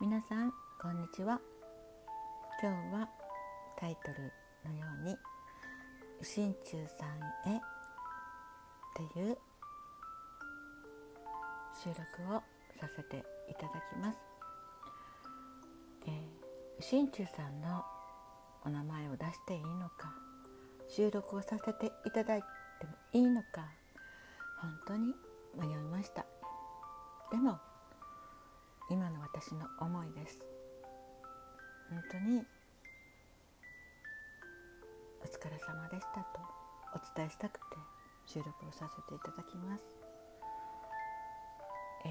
皆さんこんにちは。今日はタイトルのように「心中さんへ」っていう収録をさせていただきます、えー、心中さんのお名前を出していいのか収録をさせていただいてもいいのか本当に迷いました。でも今の私の思いです。本当にお疲れ様でしたとお伝えしたくて収録をさせていただきます、え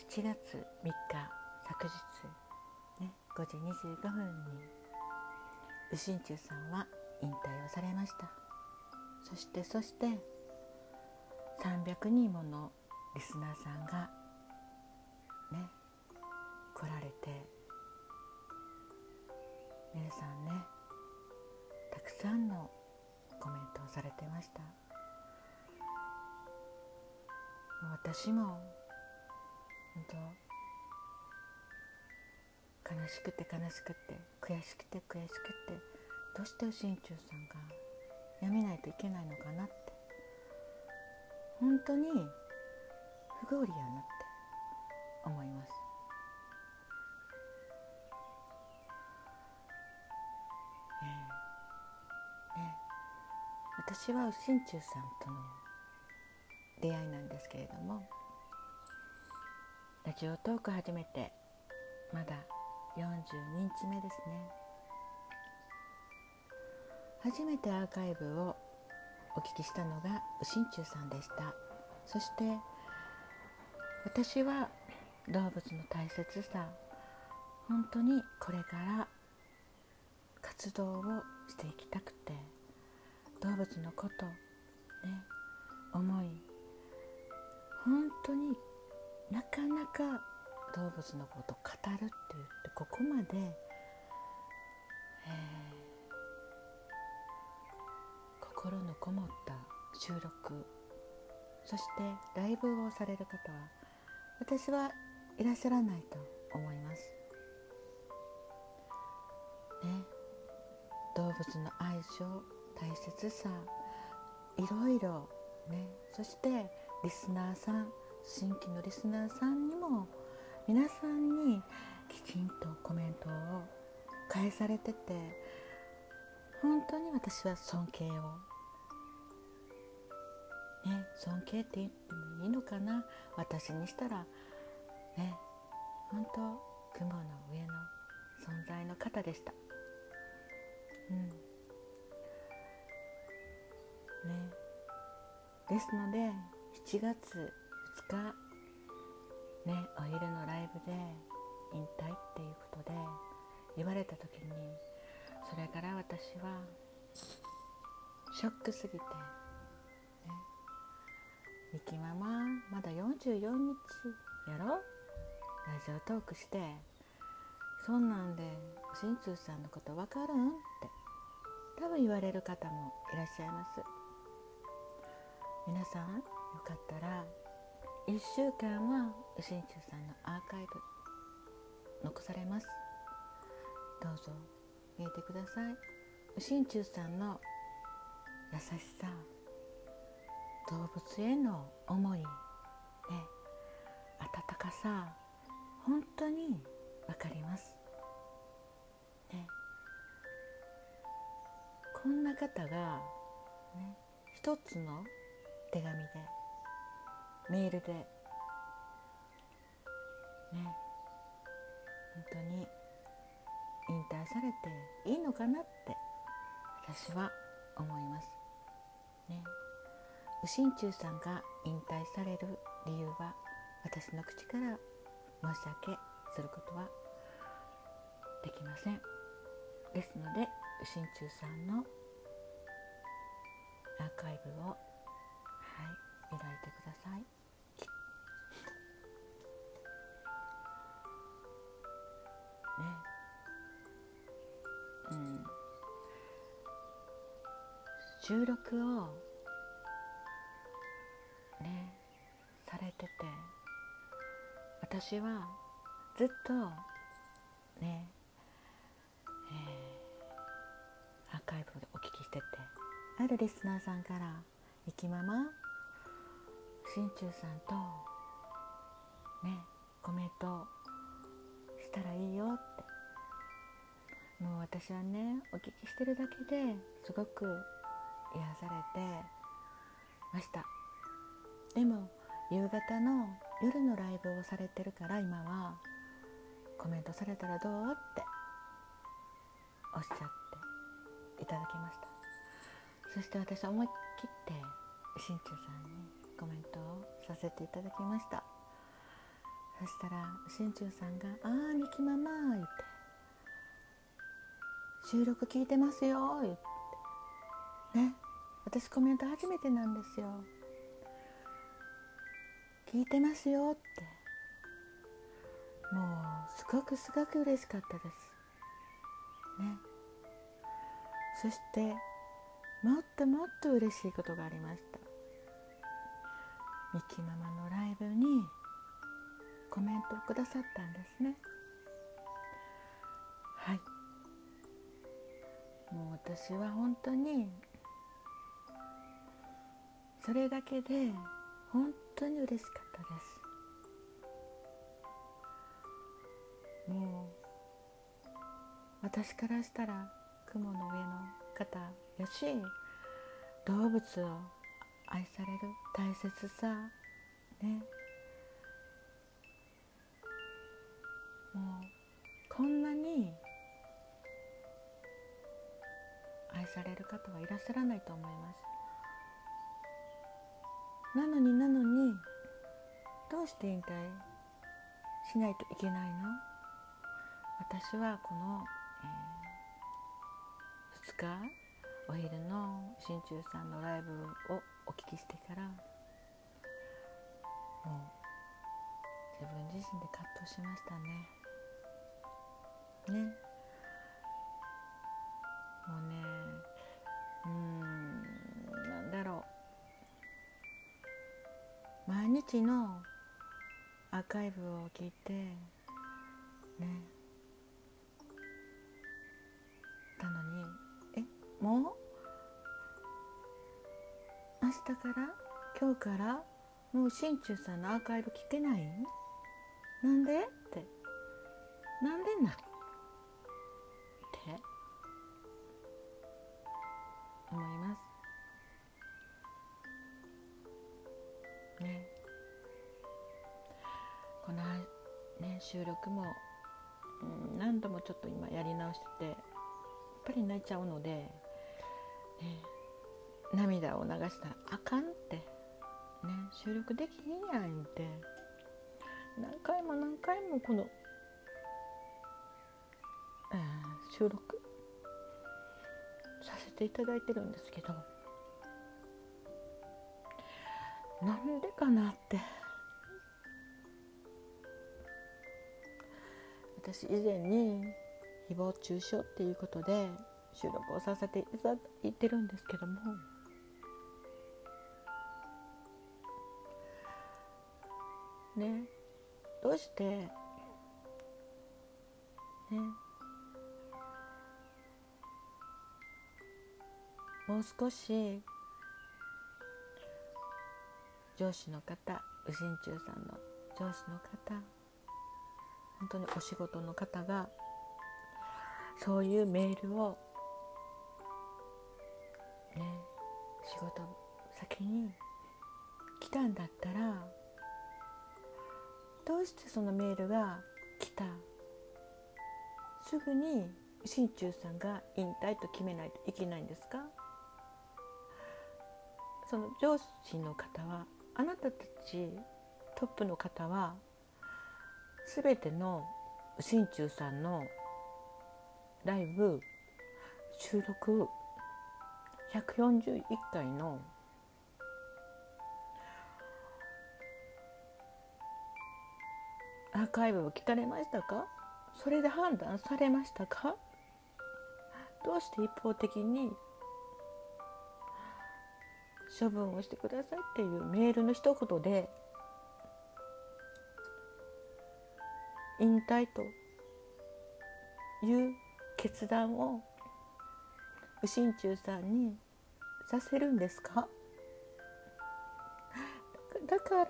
ー、7月3日昨日、ね、5時25分に右心中さんは引退をされました。そしてそして300人ものリスナーさんがね来られて皆さんねたくさんのコメントをされてました。私も本当悲しくて悲しくて悔しくて悔しくてどうして心中さんがやめないといけないのかなって。本当に不合理やなって思います。え、ね私は心中さんとの出会いなんですけれどもラジオトーク始めてまだ42日目ですね。初めてアーカイブをお聞きしたのが右心中さんでした。そして私は動物の大切さ本当にこれから活動をしていきたくて動物のことね思い本当になかなか動物のことを語るって言ってここまで、えー、心のこもった収録そしてライブをされる方は私はいらっしゃらないと思います。ね、動物の相性大切さいろいろねそしてリスナーさん新規のリスナーさんにも皆さんにきちんとコメントを返されてて本当に私は尊敬をね尊敬って言ってもいいのかな？私にしたらね本当雲の上の存在の方でした。うん。ね。ですので7月2日ねお昼のライブで引退っていうことで言われた時にそれから私はショックすぎてミキママまだ44日やろ？ラジオトークして。そんなんで心中さんのこと分かるん？って。多分言われる方もいらっしゃいます。皆さんよかったら1週間は心中さんのアーカイブ残されます。どうぞ見えてください。心中さんの優しさ。動物への思いね温かさ本当に分かります、ね、こんな方が、ね、一つの手紙でメールでね本当に引退されていいのかなって私は思います。ね。右心中さんが引退される理由は私の口から申し訳することはできません。ですので右心中さんのアーカイブをはい見られてください。ね。うん。収録をねされてて。私はずっとねえー、アーカイブでお聞きしてて。あるリスナーさんから「いきまま心中さんとねコメントしたらいいよ」って。もう私はねお聞きしてるだけですごく癒されてました。でも夕方の夜のライブをされてるから今はコメントされたらどうっておっしゃっていただきました。そして私思い切ってしんちゅうさんにコメントをさせていただきました。そしたらしんちゅうさんが「ああみきママ」言って「収録聞いてますよ」言って。ね私コメント初めてなんですよ。聞いてますよって。もうすごくすごく嬉しかったです。ね。そしてもっともっと嬉しいことがありました。ミキママのライブにコメントをくださったんですね。はい。もう私は本当にそれだけで本当に嬉しかったです。もう私からしたら雲の上の方やし動物を愛される大切さね。もうこんなに愛される方はいらっしゃらないと思います。なのになのにどうして引退しないといけないの？私はこの、えー、2日お昼の新中さんのライブをお聞きしてからもう自分自身で葛藤しましたね。ね。もうねうん毎日のアーカイブを聞いてね。たのにえもう？明日から？今日から？もう心中さんのアーカイブ聞けない？なんで？って。なんでなって収録も、うん、何度もちょっと今やり直しててやっぱり泣いちゃうので、ね、涙を流したらあかんってね収録できへんやんって何回も何回もこの、えー、収録させていただいてるんですけどなんでかなって。私以前に誹謗中傷っていうことで収録をさせていただいてるんですけどもねどうしてねもう少し上司の方右心中さんの上司の方本当にお仕事の方がそういうメールをね仕事先に来たんだったらどうしてそのメールが来た？すぐに心中さんが引退と決めないといけないんですか？その上司の方はあなたたちトップの方は全ての心中さんのライブ収録141回のアーカイブを聞かれましたか？それで判断されましたか？どうして一方的に処分をしてくださいっていうメールの一言で引退という決断を右心中さんにさせるんですか？だから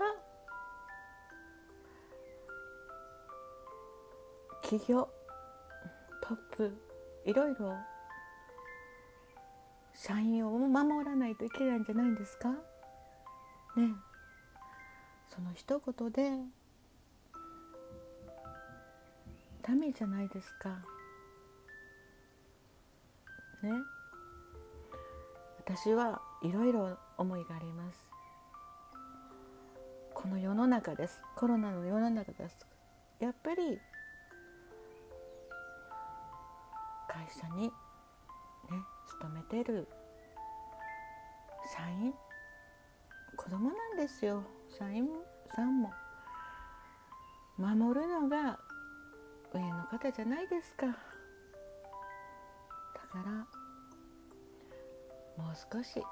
企業トップいろいろ社員を守らないといけないんじゃないんですか？ねその一言でダメじゃないですか。ね。私はいろいろ思いがあります。この世の中です。コロナの世の中です。やっぱり会社にね勤めてる社員子供なんですよ。社員さんも。守るのが上の方じゃないですか。だからもう少し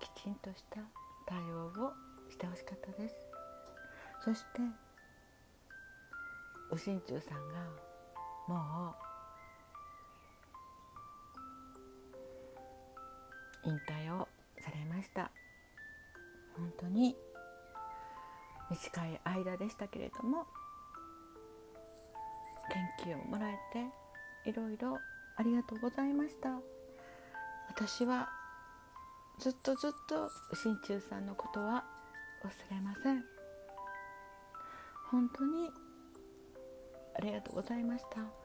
きちんとした対応をしてほしかったです。そして右心中さんがもう引退をされました。本当に短い間でしたけれども元気をもらえていろいろありがとうございました。私はずっとずっと心中さんのことは忘れません。本当にありがとうございました。